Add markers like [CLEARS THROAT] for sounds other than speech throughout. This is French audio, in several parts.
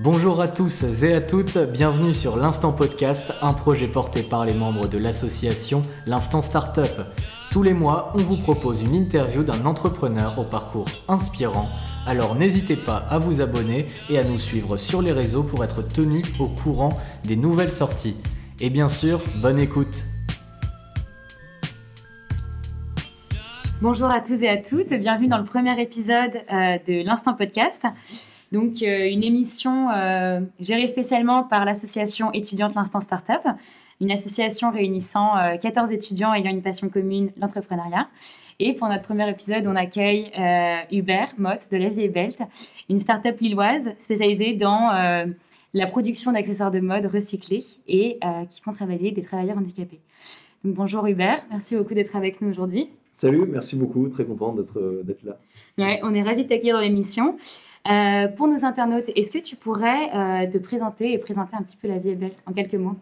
Bonjour à tous et à toutes, bienvenue sur l'Instant Podcast, un projet porté par les membres de l'association L'Instant Startup. Tous les mois, on vous propose une interview d'un entrepreneur au parcours inspirant. Alors n'hésitez pas à vous abonner et à nous suivre sur les réseaux pour être tenu au courant des nouvelles sorties. Et bien sûr, bonne écoute. Bonjour à tous et à toutes, bienvenue dans le premier épisode euh, de l'Instant Podcast. Donc, euh, une émission euh, gérée spécialement par l'association étudiante L'Instant Startup, une association réunissant 14 euh, étudiants ayant une passion commune, l'entrepreneuriat. Et pour notre premier épisode, on accueille Hubert Mott de la Vieille Belt, une startup lilloise spécialisée dans la production d'accessoires de mode recyclés et qui font travailler des travailleurs handicapés. Donc, bonjour Hubert, merci beaucoup d'être avec nous aujourd'hui. Salut, merci beaucoup, très content d'être là. Ouais, on est ravis de t'accueillir dans l'émission. Euh, pour nos internautes, est-ce que tu pourrais euh, te présenter et présenter un petit peu la vie Belt en quelques mots?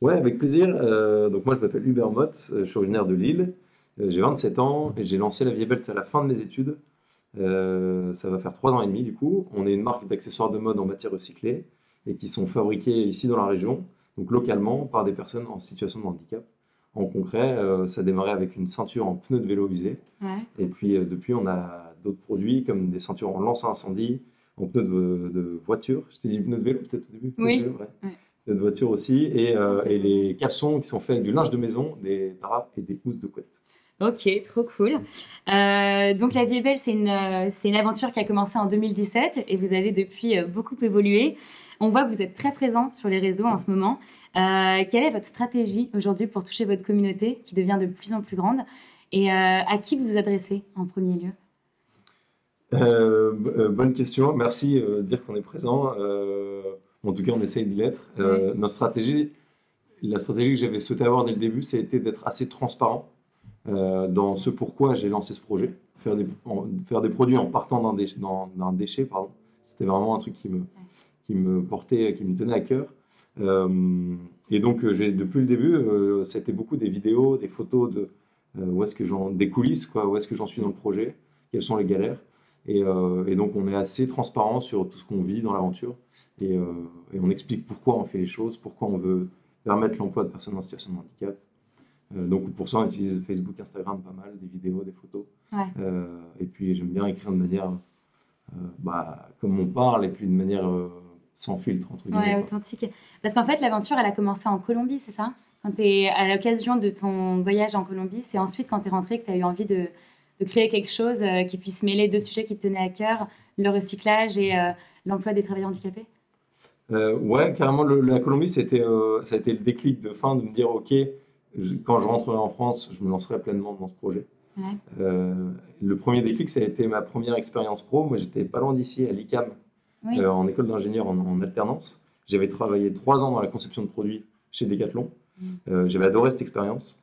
Ouais, avec plaisir. Euh, donc moi, je m'appelle Hubert Mott, je suis originaire de Lille, j'ai 27 ans et j'ai lancé la Vie Belt à la fin de mes études. ça va faire 3 ans et demi du coup. On est une marque d'accessoires de mode en matière recyclée et qui sont fabriqués ici dans la région, donc localement par des personnes en situation de handicap. En concret, ça a démarré avec une ceinture en pneus de vélo usé. Et puis depuis, on a d'autres produits comme des ceintures en lance-incendie, en pneus de, voiture. Je t'ai dit pneus de vélo peut-être au début? Oui. De, voiture aussi. Et, euh, et, les caleçons qui sont faits avec du linge de maison, des drapes et des housses de couette. Ok, trop cool. Euh, donc La Vie est belle, c'est une, une aventure qui a commencé en 2017 et vous avez depuis euh, beaucoup évolué. On voit que vous êtes très présente sur les réseaux en ce moment. quelle est votre stratégie aujourd'hui pour toucher votre communauté qui devient de plus en plus grande et à qui vous vous adressez en premier lieu? Euh, euh, bonne question. Merci euh, de dire qu'on est présent. en tout cas, on essaye de l'être. Notre stratégie, la stratégie que j'avais souhaité avoir dès le début, c'était d'être assez transparent dans ce pourquoi j'ai lancé ce projet. Faire des, faire des produits en partant d'un déchet, déchet pardon. C'était vraiment un truc qui me, qui me portait, qui me tenait à cœur. et donc, j'ai, depuis le début, c'était beaucoup des vidéos, des photos de où est-ce que j'en, des coulisses, quoi, où est-ce que j'en suis dans le projet, quelles sont les galères. Euh, et, donc, on est assez transparent sur tout ce qu'on vit dans l'aventure. Et, euh, on explique pourquoi on fait les choses, pourquoi on veut permettre l'emploi de personnes en situation de handicap. Euh, donc, pour ça, on utilise Facebook, Instagram pas mal, des vidéos, des photos. et puis, j'aime bien écrire de manière bah, comme on parle, et puis de manière sans filtre, entre guillemets. Ouais, authentique. Parce qu'en fait, l'aventure, elle a commencé en Colombie, c'est ça? Quand tu es à l'occasion de ton voyage en Colombie, c'est ensuite quand tu es rentré que tu as eu envie de, de créer quelque chose euh, qui puisse mêler deux sujets qui te tenaient à cœur, le recyclage et euh, l'emploi des travailleurs handicapés? Euh, Ouais, carrément, la Colombie, c'était, ça a été le déclic de fin de me dire, OK, quand je rentrerai en France, je me lancerai pleinement dans ce projet. le premier déclic, ça a été ma première expérience pro. Moi, j'étais pas loin d'ici, à l'ICAM, en école d'ingénieur en, alternance. J'avais travaillé trois ans dans la conception de produits chez Decathlon. Mm. j'avais adoré cette expérience.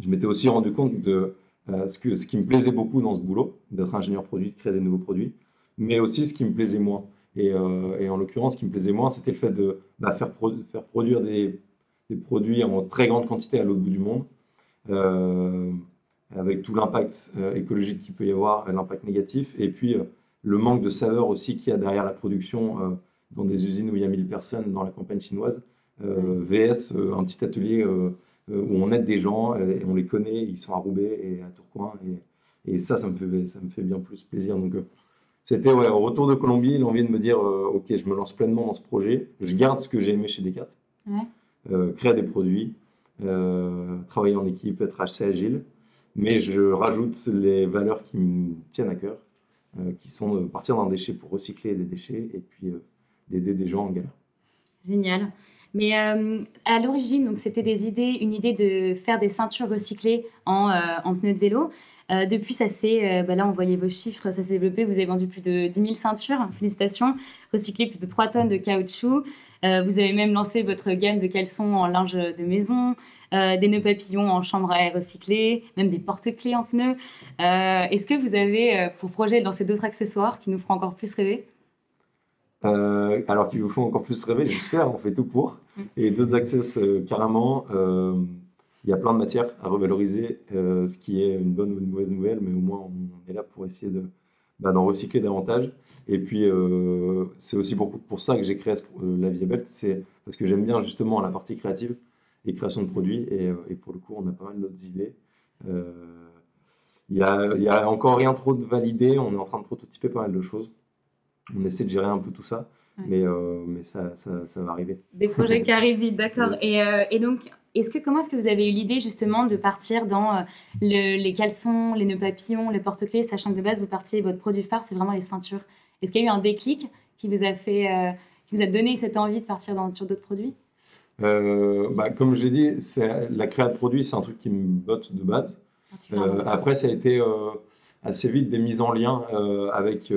Je m'étais aussi rendu compte de euh, ce, que, ce qui me plaisait beaucoup dans ce boulot, d'être ingénieur produit, de créer des nouveaux produits, mais aussi ce qui me plaisait moins. Et, euh, et en l'occurrence, ce qui me plaisait moins, c'était le fait de bah, faire, faire, produire des, des, produits en très grande quantité à l'autre bout du monde, euh, avec tout l'impact écologique qu'il peut y avoir, l'impact négatif, et puis le manque de saveur aussi qu'il y a derrière la production dans des usines où il y a 1000 personnes dans la campagne chinoise, VS, un petit atelier euh, où on aide des gens et on les connaît, ils sont à Roubaix et à Tourcoing. Et, et ça, ça me, fait, ça me fait bien plus plaisir. Donc, euh, c'était ouais, au retour de Colombie, l'envie de me dire euh, Ok, je me lance pleinement dans ce projet. Je garde ce que j'ai aimé chez Decat, créer des produits, travailler en équipe, être assez agile. Mais je rajoute les valeurs qui me tiennent à cœur, qui sont de partir d'un déchet pour recycler des déchets et puis d'aider des gens en galère. Génial. Mais euh, à l'origine, donc c'était des idées, une idée de faire des ceintures recyclées en, euh, pneus de vélo. Euh, depuis, ça s'est, bah là, on voyait vos chiffres, ça s'est développé. Vous avez vendu plus de 10 000 ceintures, félicitations. Recyclé plus de 3 tonnes de caoutchouc. vous avez même lancé votre gamme de caleçons en linge de maison, des nœuds papillons en chambre à air recyclée, même des porte-clés en pneus. Est-ce que vous avez pour projet de lancer d'autres accessoires qui nous feront encore plus rêver? Euh, alors qu'ils vous font encore plus rêver, j'espère, on fait tout pour. Et d'autres access, euh, carrément, euh, il y a plein de matières à revaloriser, ce qui est une bonne ou une mauvaise nouvelle, mais au moins on est là pour essayer de, bah, d'en recycler davantage. Et puis, c'est aussi pour, ça que j'ai créé la Vie Belt, c'est parce que j'aime bien justement la partie créative et création de produits. Et, pour le coup, on a pas mal d'autres idées. Il n'y y a encore rien trop de validé. On est en train de prototyper pas mal de choses. On essaie de gérer un peu tout ça. Mais, mais ça, ça, ça, va arriver. Des projets qui arrivent vite, d'accord. Et, et, donc, est-ce que comment est-ce que vous avez eu l'idée justement de partir dans euh, les caleçons, les nœuds papillons, les porte-clés, sachant que de base vous partiez votre produit phare c'est vraiment les ceintures. Est-ce qu'il y a eu un déclic qui vous a fait, euh, qui vous a donné cette envie de partir dans, sur d'autres produits? Euh, bah, Comme j'ai dit, la création de produits c'est un truc qui me botte de base. après ça a été assez vite des mises en lien avec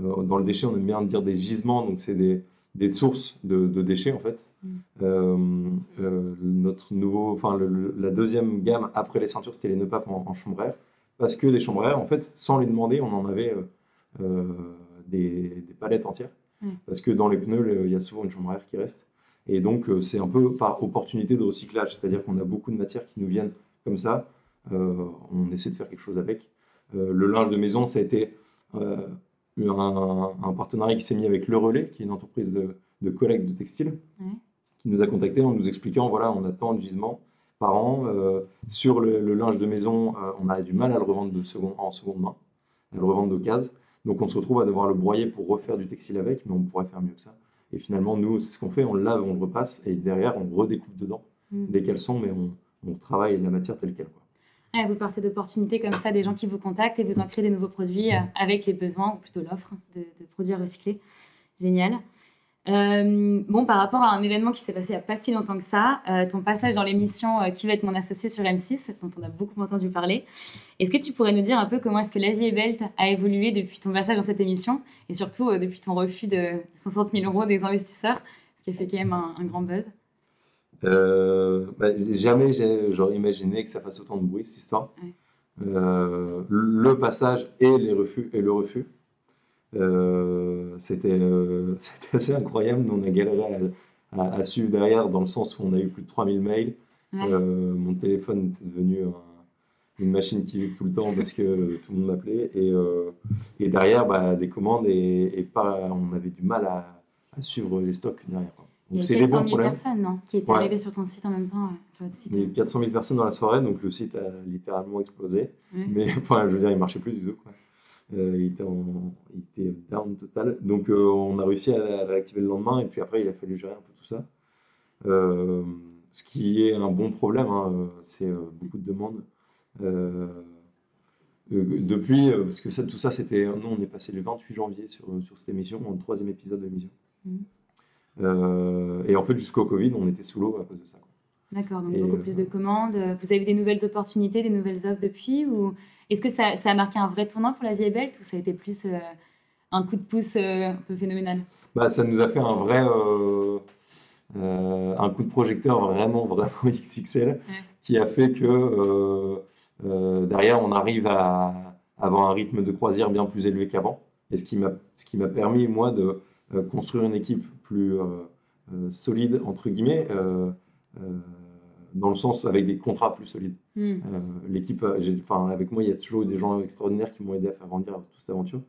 dans le déchet on aime bien dire des gisements donc c'est des des sources de, déchets en fait. Mm. Euh, euh, notre nouveau, enfin la deuxième gamme après les ceintures, c'était les nœuds papes en, chambre air, parce que des chambres air, en fait, sans les demander, on en avait euh, des, palettes entières, mm. parce que dans les pneus, il y a souvent une chambre air qui reste, et donc c'est un peu par opportunité de recyclage, c'est-à-dire qu'on a beaucoup de matières qui nous viennent comme ça, on essaie de faire quelque chose avec. le linge de maison, ça a été un, un partenariat qui s'est mis avec Le Relais, qui est une entreprise de, de collecte de textiles, qui nous a contactés en nous expliquant voilà, on a tant de gisements par an. Euh, sur le, linge de maison, euh, on a du mal à le revendre de en seconde main, à le revendre d'occasion. Donc on se retrouve à devoir le broyer pour refaire du textile avec, mais on pourrait faire mieux que ça. Et finalement, nous, c'est ce qu'on fait, on le lave, on le repasse, et derrière, on redécoupe dedans mm. des caleçons, mais on, on, travaille la matière telle qu'elle vous partez d'opportunités comme ça, des gens qui vous contactent et vous en créez des nouveaux produits euh, avec les besoins, ou plutôt l'offre de, produits recyclés. Génial. Euh, bon, par rapport à un événement qui s'est passé il n'y a pas si longtemps que ça, euh, ton passage dans l'émission Qui va être mon associé sur M6, dont on a beaucoup entendu parler, est-ce que tu pourrais nous dire un peu comment est-ce que la vie est a évolué depuis ton passage dans cette émission et surtout depuis ton refus de 60 000 euros des investisseurs, ce qui a fait quand même un grand buzz? Euh, bah, jamais j'aurais imaginé que ça fasse autant de bruit cette histoire. Euh, le passage et, les refus, et le refus, euh, c'était [LAUGHS] assez incroyable. Nous, on a galéré à, suivre derrière dans le sens où on a eu plus de 3000 mails. mon téléphone était devenu une machine qui vibre tout le temps parce que tout le monde m'appelait. Et, et, derrière, bah, des commandes et, pas, on avait du mal à, à suivre les stocks derrière. Il y a 400 000 personnes non, qui étaient arrivées sur ton site en même temps, sur votre site. Il y a 400 000 personnes dans la soirée, donc le site a littéralement explosé. Mais [LAUGHS] enfin, je veux dire, il marchait plus du tout. Quoi. Euh, il, était en, il était down total. Donc euh, on a réussi à, réactiver le lendemain, et puis après, il a fallu gérer un peu tout ça. Euh, ce qui est un bon problème, hein, c'est beaucoup de demandes. depuis, parce que ça, tout ça, c'était. Nous, on est passé le 28 janvier sur, sur cette émission, en troisième épisode de l'émission. Mmh. Euh, et en fait, jusqu'au Covid, on était sous l'eau à cause de ça. D'accord, donc beaucoup plus de euh, commandes. Vous avez eu des nouvelles opportunités, des nouvelles offres depuis ou Est-ce que ça, ça, a marqué un vrai tournant pour la vie belle ou ça a été plus euh, un coup de pouce un peu phénoménal? Bah, Ça nous a fait un vrai un coup de projecteur vraiment, [LAUGHS] vraiment XXL qui a fait que derrière, on arrive à avoir un rythme de croisière bien plus élevé qu'avant. Et ce qui m'a permis, moi, de construire une équipe plus euh, euh, solide, entre guillemets, euh, dans le sens avec des contrats plus solides. Hmm. L'équipe, enfin, avec moi, il y a toujours eu des gens extraordinaires qui m'ont aidé à faire grandir toute cette aventure.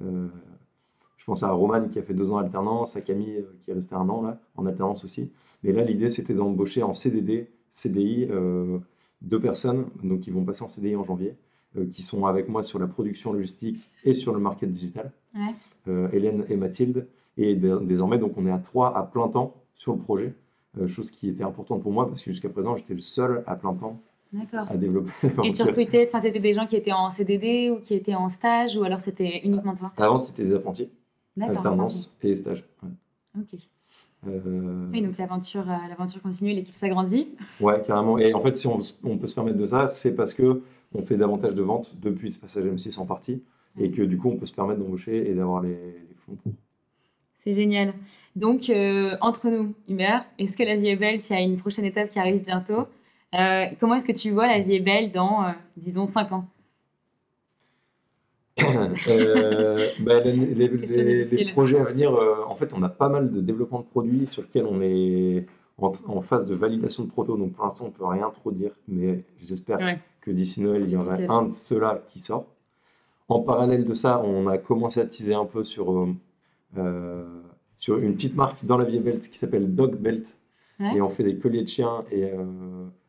je pense à Roman qui a fait deux ans d'alternance, à Camille qui est resté un an là, en alternance aussi. Mais là, l'idée, c'était d'embaucher en CDD, CDI, deux personnes, donc qui vont passer en CDI en janvier, qui sont avec moi sur la production logistique et sur le market digital. Hélène et Mathilde. Et désormais, donc, on est à trois à plein temps sur le projet, euh, chose qui était importante pour moi parce que jusqu'à présent, j'étais le seul à plein temps à développer. [LAUGHS] Et tu recrutais, enfin, c'était des gens qui étaient en CDD ou qui étaient en stage ou alors c'était uniquement toi? Avant, c'était des apprentis, alternance et stage. Ok. Euh, oui, donc l'aventure, euh, l'aventure continue, l'équipe s'agrandit. Ouais, carrément. Et en fait, si on, peut se permettre de ça, c'est parce que on fait davantage de ventes depuis ce passage M6 en partie, et que du coup, on peut se permettre d'embaucher et d'avoir les, les fonds pour. C'est génial. Donc, euh, entre nous, Hubert, est-ce que la vie est belle s'il y a une prochaine étape qui arrive bientôt? Euh, Comment est-ce que tu vois la vie est belle dans, euh, disons, 5 ans? [COUGHS] Bah, les, projets à venir, en fait, on a pas mal de développement de produits sur lesquels on est en, phase de validation de proto. Donc, pour l'instant, on peut rien trop dire, mais j'espère que d'ici Noël, il y aura un de ceux-là qui sort. en parallèle de ça, on a commencé à teaser un peu sur, sur une petite marque dans la vieille belt qui s'appelle Dog Belt. Et on fait des colliers de chiens et,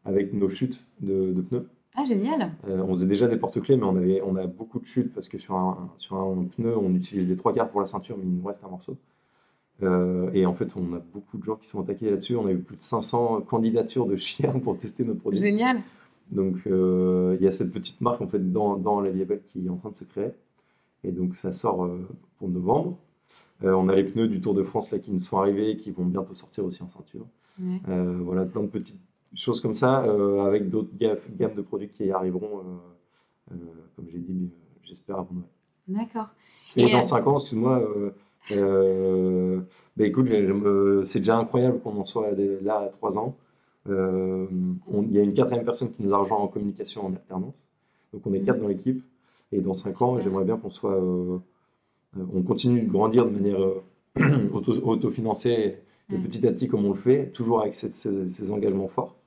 avec nos chutes de, de pneus. Ah, génial. Euh, on faisait déjà des porte-clés, mais on, avait, on a beaucoup de chutes parce que sur un, sur un pneu, on utilise des trois quarts pour la ceinture, mais il nous reste un morceau. Euh, et en fait, on a beaucoup de gens qui sont attaqués là-dessus. On a eu plus de 500 candidatures de chiens [LAUGHS] pour tester notre produit. Génial. Donc, euh, il y a cette petite marque en fait dans, dans la Viebel qui est en train de se créer. Et donc, ça sort pour novembre. On a les pneus du Tour de France là qui nous sont arrivés et qui vont bientôt sortir aussi en ceinture. voilà, plein de petites choses comme ça, euh, avec d'autres gammes de produits qui arriveront, euh, euh, comme j'ai dit, j'espère avant Noël. D'accord. Et, dans 5 ans, excuse-moi, bah, écoute, c'est déjà incroyable qu'on en soit là à 3 ans. Il y a une quatrième personne qui nous a rejoint en communication en alternance. Donc on est 4 mm. dans l'équipe. Et dans 5 ans, j'aimerais bien qu'on soit. On continue de grandir de manière [CLEARS THROAT] autofinancée et mm. petit à petit comme on le fait, toujours avec ces engagements forts.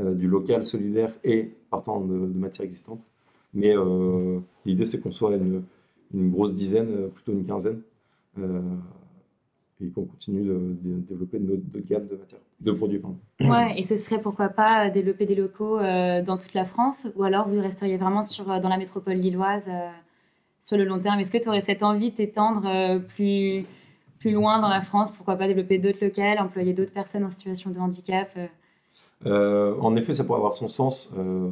Euh, du local solidaire et partant de, matière existante. Mais euh, l'idée, c'est qu'on soit une, grosse dizaine, euh, plutôt une quinzaine, et qu'on continue de, développer notre de gamme de matières, de produits. Ouais, et ce serait pourquoi pas développer des locaux dans toute la France, ou alors vous resteriez vraiment sur, dans la métropole lilloise sur le long terme Est-ce que tu aurais cette envie de t'étendre plus, plus loin dans la France? Pourquoi pas développer d'autres locales, employer d'autres personnes en situation de handicap euh, en effet, ça pourrait avoir son sens, euh,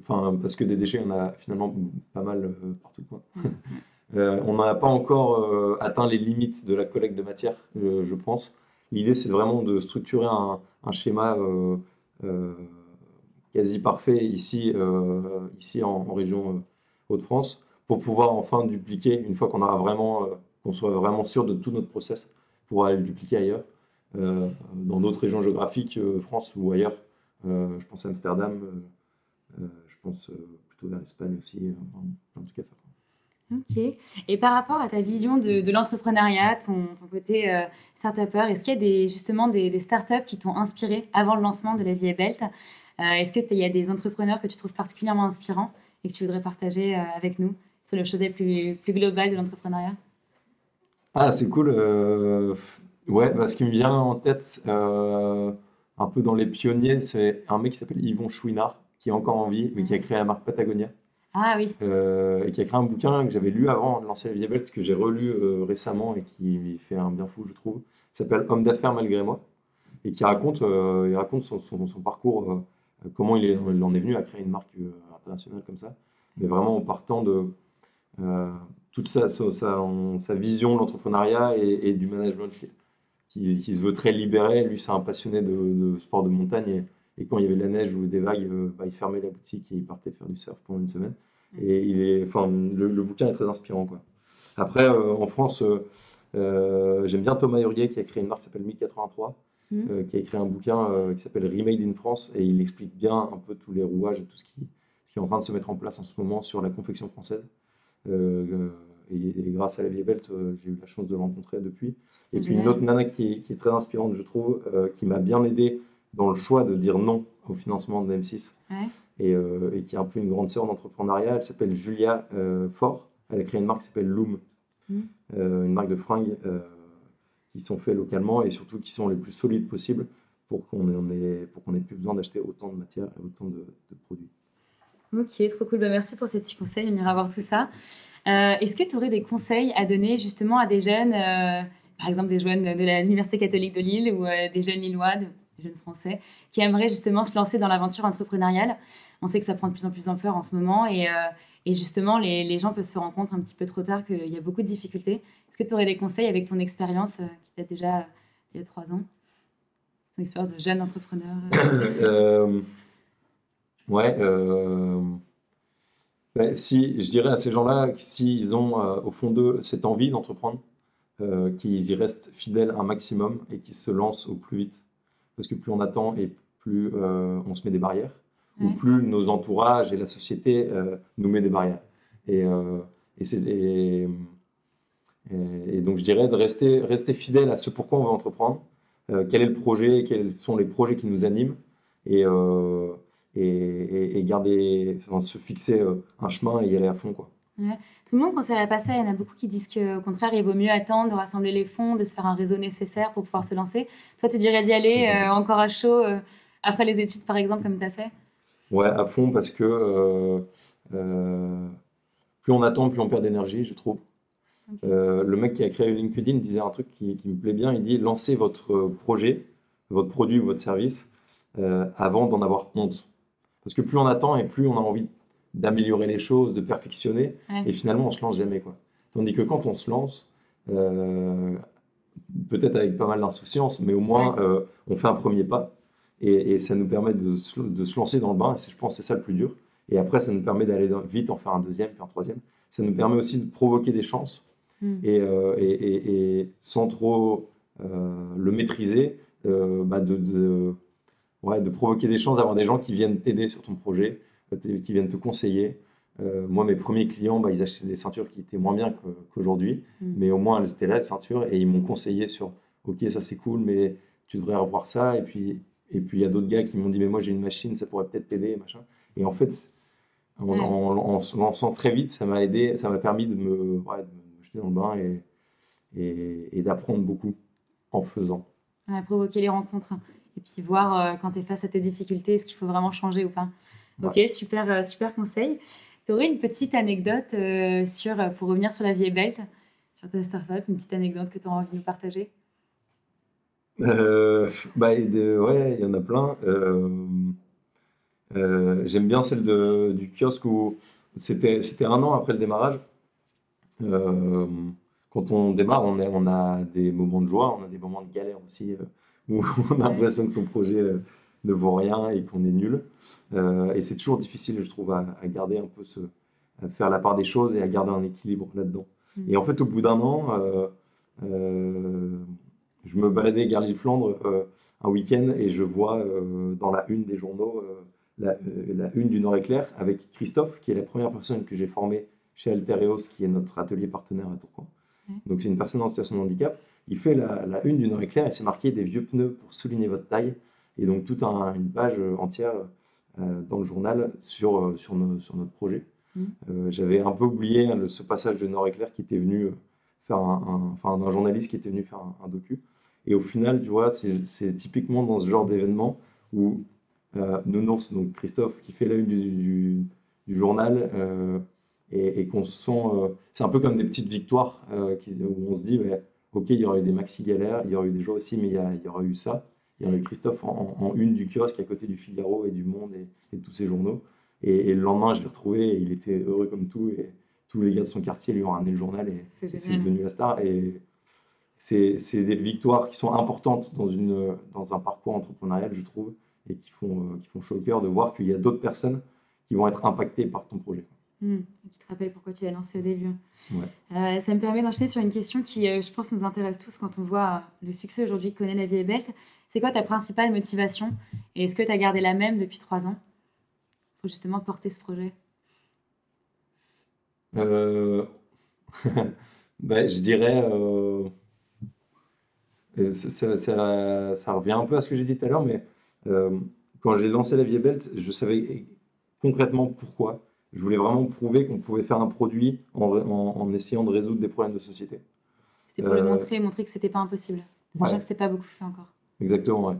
enfin, parce que des déchets, on a finalement pas mal euh, partout. [LAUGHS] on n'a pas encore atteint les limites de la collecte de matière, je pense. L'idée, c'est vraiment de structurer un, schéma quasi parfait ici, ici en, région Hauts-de-France, pour pouvoir enfin dupliquer, une fois qu'on aura vraiment, qu'on soit vraiment sûr de tout notre process, pour aller le dupliquer ailleurs. Euh, dans d'autres régions géographiques, euh, France ou ailleurs. Euh, je pense à Amsterdam, je pense plutôt vers l'Espagne aussi, en, tout cas. Ok. Et par rapport à ta vision de, l'entrepreneuriat, ton, côté euh, start-upper, est-ce qu'il y a des, justement des, des startups qui t'ont inspiré avant le lancement de la Vie Belt Est-ce qu'il y a des entrepreneurs que tu trouves particulièrement inspirants? Et que tu voudrais partager avec nous sur le chose plus, plus global de l'entrepreneuriat? Ah, c'est cool. Ouais, bah, ce qui me vient en tête, euh, un peu dans les pionniers, c'est un mec qui s'appelle Yvon Chouinard, qui est encore en vie, mais qui a créé la marque Patagonia. Ah oui. Euh, et qui a créé un bouquin que j'avais lu avant de lancer Belt, que j'ai relu euh, récemment et qui fait un bien fou, je trouve. Il s'appelle Homme d'affaires malgré moi. Et qui raconte, il raconte son, son, parcours, comment il, est, il en est venu à créer une marque internationale comme ça. Mais vraiment en partant de toute sa, sa, sa, vision de l'entrepreneuriat et, et, du management qui, se veut très libéré. Lui, c'est un passionné de, sport de montagne. Et, quand il y avait de la neige ou des vagues, euh, bah, il fermait la boutique et il partait faire du surf pendant une semaine. Mm. Et il est, enfin, le, bouquin est très inspirant. Quoi. Après, euh, en France, euh, j'aime bien Thomas Hurguet qui a créé une marque qui s'appelle 1083, mm. qui a écrit un bouquin qui s'appelle Remade in France et il explique bien un peu tous les rouages et tout ce qui, qui est en train de se mettre en place en ce moment sur la confection française. Et, grâce à la vieille Belt, j'ai eu la chance de le rencontrer depuis. Et puis une autre nana qui est, très inspirante, je trouve, euh, qui m'a bien aidé dans le choix de dire non au financement de M6 euh, et, qui est un peu une grande sœur d'entrepreneuriat. Elle s'appelle Julia euh, Fort. Elle a créé une marque qui s'appelle Loom, mm. une marque de fringues qui sont faites localement et surtout qui sont les plus solides possibles pour qu'on ait, pour qu'on ait plus besoin d'acheter autant de matière et autant de, produits. Ok, trop cool. Bah, merci pour ces petits conseils. On ira voir tout ça. Est-ce que tu aurais des conseils à donner justement à des jeunes par exemple des jeunes de l'Université catholique de Lille ou euh, des jeunes lillois, des jeunes français, qui aimeraient justement se lancer dans l'aventure entrepreneuriale? On sait que ça prend de plus en plus d'ampleur en ce moment et, euh, justement, les, les, gens peuvent se rendre compte un petit peu trop tard qu'il y a beaucoup de difficultés. Est-ce que tu aurais des conseils avec ton expérience euh, qui date déjà il y a trois ans? Ton expérience de jeune entrepreneur [COUGHS] Ouais. Ben, si, je dirais à ces gens-là, s'ils ont au fond d'eux cette envie d'entreprendre, euh, qu'ils y restent fidèles un maximum et qu'ils se lancent au plus vite. Parce que plus on attend et plus euh, on se met des barrières, ou plus nos entourages et la société euh, nous met des barrières. Et, et, et, donc je dirais de rester, rester fidèle à ce pourquoi on veut entreprendre, quel est le projet, quels sont les projets qui nous animent, et, et, garder, se fixer un chemin et y aller à fond. Quoi. Tout le monde ne conseillerait pas ça. Il y en a beaucoup qui disent qu'au contraire, il vaut mieux attendre de rassembler les fonds, de se faire un réseau nécessaire pour pouvoir se lancer. Toi, tu dirais d'y aller encore à chaud après les études, par exemple, comme tu as fait? Ouais, à fond, parce que plus on attend, plus on perd d'énergie, je trouve. Euh, le mec qui a créé LinkedIn disait un truc qui, me plaît bien. Il dit lancez votre projet, votre produit ou votre service euh, avant d'en avoir honte. Parce que plus on attend et plus on a envie d'améliorer les choses, de perfectionner, et finalement on se lance jamais quoi. Tandis que quand on se lance, euh, peut-être avec pas mal d'insouciance, mais au moins on fait un premier pas et, ça nous permet de, de, se lancer dans le bain. Je pense que c'est ça le plus dur. Et après, ça nous permet d'aller vite, en faire un deuxième, puis un troisième. Ça nous permet aussi de provoquer des chances. Hmm. Euh, et, sans trop euh, le maîtriser, euh, bah de, de, ouais, de, provoquer des chances, d'avoir des gens qui viennent t'aider sur ton projet, qui viennent te conseiller. moi, mes premiers clients, bah, ils achetaient des ceintures qui étaient moins bien qu'aujourd'hui, hmm. mais au moins elles étaient là, les ceintures, et ils m'ont conseillé sur Ok, ça c'est cool, mais tu devrais revoir ça. Et puis, et puis il y a d'autres gars qui m'ont dit Mais moi j'ai une machine, ça pourrait peut-être t'aider, machin. Et en fait, en, se lançant très vite, ça m'a aidé, ça m'a permis de me, ouais, me, jeter dans le bain et, et, d'apprendre beaucoup en faisant. provoquer les rencontres et puis voir euh, quand tu es face à tes difficultés, est-ce qu'il faut vraiment changer ou pas. Ok, super, euh, super conseil. Tu aurais une petite anecdote euh, sur, pour revenir sur la vie belt, sur ta startup, une petite anecdote que tu as envie de nous partager? Bah, Ouais, il y en a plein. Euh, j'aime bien celle de, du kiosque où c'était un an après le démarrage. Euh, quand on démarre, on, est, on, a des moments de joie, on a des moments de galère aussi, euh, où on a l'impression que son projet ne vaut rien et qu'on est nul. et c'est toujours difficile, je trouve, à, garder un peu ce, à faire la part des choses et à garder un équilibre là-dedans. Mm. Et en fait, au bout d'un an, je me baladais gare Flandre un week-end et je vois dans la une des journaux la, euh, la une du Nord-Éclair avec Christophe, qui est la première personne que j'ai formée chez Altereos, qui est notre atelier partenaire à Tourcoing. Donc c'est une personne en situation de handicap. Il fait la, la une du Nord-Éclair et c'est marqué des vieux pneus pour souligner votre taille. Et donc toute une page entière euh, dans le journal sur, euh, sur notre projet. Mmh. J'avais un peu oublié hein, ce passage de Nord-Éclair qui était venu faire un, enfin d'un journaliste qui était venu faire un, un docu. Et au final, tu vois, c'est typiquement dans ce genre d'événement où euh, Nounours, donc Christophe, qui fait la une du, journal euh, et, qu'on se sent. Euh, c'est un peu comme des petites victoires où on se dit ok, il y aurait eu des maxi galères, il y aurait eu des joies aussi, mais il y, a, il y aurait eu ça. Il y aurait eu Christophe en, une du kiosque à côté du Figaro et du Monde et, de tous ces journaux. Et, le lendemain, je l'ai retrouvé et il était heureux comme tout. Et tous les gars de son quartier lui ont ramené le journal et c'est devenu la star. Et c'est des victoires qui sont importantes dans, une, dans un parcours entrepreneurial, je trouve et qui font, euh, qui font chaud au cœur de voir qu'il y a d'autres personnes qui vont être impactées par ton projet. Mmh. Qui te rappelle pourquoi tu as lancé au début. Euh, ça me permet d'enchaîner sur une question qui, euh, je pense, nous intéresse tous quand on voit le succès aujourd'hui que connaît la vie est belle. C'est quoi ta principale motivation Et est-ce que tu as gardé la même depuis trois ans pour justement porter ce projet? [LAUGHS] Ben, Je dirais. Ça, ça, ça, revient un peu à ce que j'ai dit tout à l'heure, mais euh, quand j'ai lancé la Vie Belt, je savais concrètement pourquoi. Je voulais vraiment prouver qu'on pouvait faire un produit en, essayant de résoudre des problèmes de société. C'était pour le euh, montrer, montrer que c'était pas impossible. Sachant que c'était pas beaucoup fait encore. Exactement, ouais.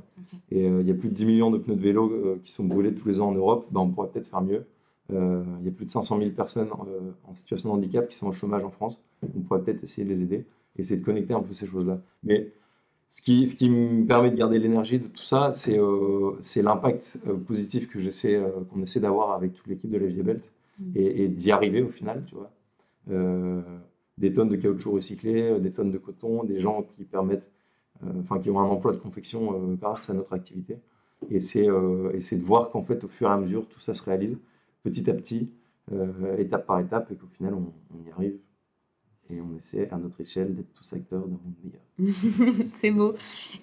Et euh, il y a plus de 10 millions de pneus de vélo qui sont brûlés tous les ans en Europe. Ben, on pourrait peut-être faire mieux. Il y a plus de 500 000 personnes en situation de handicap qui sont au chômage en France. On pourrait peut-être essayer de les aider, essayer de connecter un peu ces choses-là. Mais ce qui, ce qui me permet de garder l'énergie de tout ça, c'est euh, l'impact euh, positif que euh, qu'on essaie d'avoir avec toute l'équipe de la Vie Belt mm. et, d'y arriver au final, tu vois. Euh, des tonnes de caoutchouc recyclé, des tonnes de coton, des gens qui permettent, enfin qui ont un emploi de confection grâce à notre activité. Et c'est de voir qu'en fait, au fur et à mesure, tout ça se réalise petit à petit, étape par étape, et qu'au final, on, on y arrive et on essaie à notre échelle d'être tous acteurs d'un monde meilleur. [LAUGHS] c'est beau.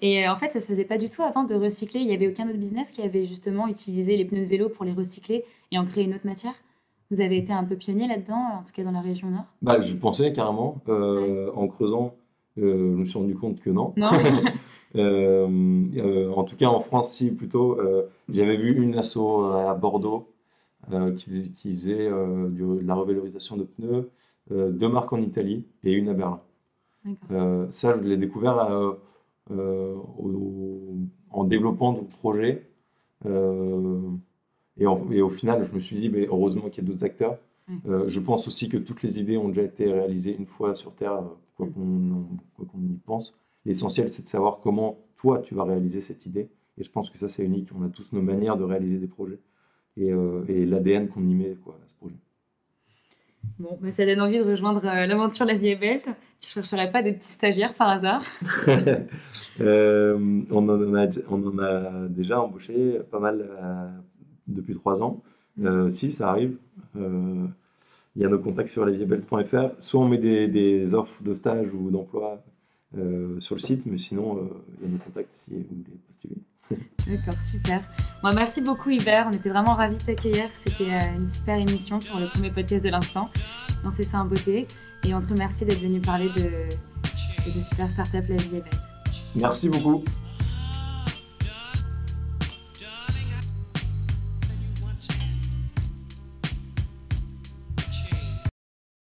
Et euh, en fait, ça se faisait pas du tout avant de recycler. Il n'y avait aucun autre business qui avait justement utilisé les pneus de vélo pour les recycler et en créer une autre matière? Vous avez été un peu pionnier là-dedans, en tout cas dans la région nord? Bah, Je pensais carrément. Euh, en creusant, euh, je me suis rendu compte que non. Non [LAUGHS] en tout cas, en France, si, plutôt. J'avais vu une asso à Bordeaux qui, qui, faisait de la revalorisation de pneus, deux marques en Italie et une à Berlin. ça, je l'ai découvert en développant le projet. Et, et, au final, je me suis dit, mais heureusement qu'il y a d'autres acteurs. Euh, je pense aussi que toutes les idées ont déjà été réalisées une fois sur Terre, euh, quoi qu'on y pense. L'essentiel, c'est de savoir comment toi, tu vas réaliser cette idée. Et je pense que ça, c'est unique. On a tous nos manières de réaliser des projets et, euh, l'ADN qu'on y met quoi, à ce projet. Bon, bah, ça donne envie de rejoindre l'aventure La Vie est belle. Tu ne chercherais pas des petits stagiaires par hasard [LAUGHS] [LAUGHS] on, en a, on en a déjà embauché pas mal depuis trois ans. Mm. si, ça arrive. Il y a nos contacts sur leviebelt.fr. Soit on met des, offres de stage ou d'emploi euh, sur le site, mais sinon, euh, il y a nos contacts si vous voulez postuler. [LAUGHS] D'accord, super. Bon, merci beaucoup Hubert, on était vraiment ravis de t'accueillir. C'était euh, une super émission pour le premier podcast de l'instant. On sait ça en beauté. Et on te remercie d'être venu parler de, de super startup La Vie est Merci beaucoup.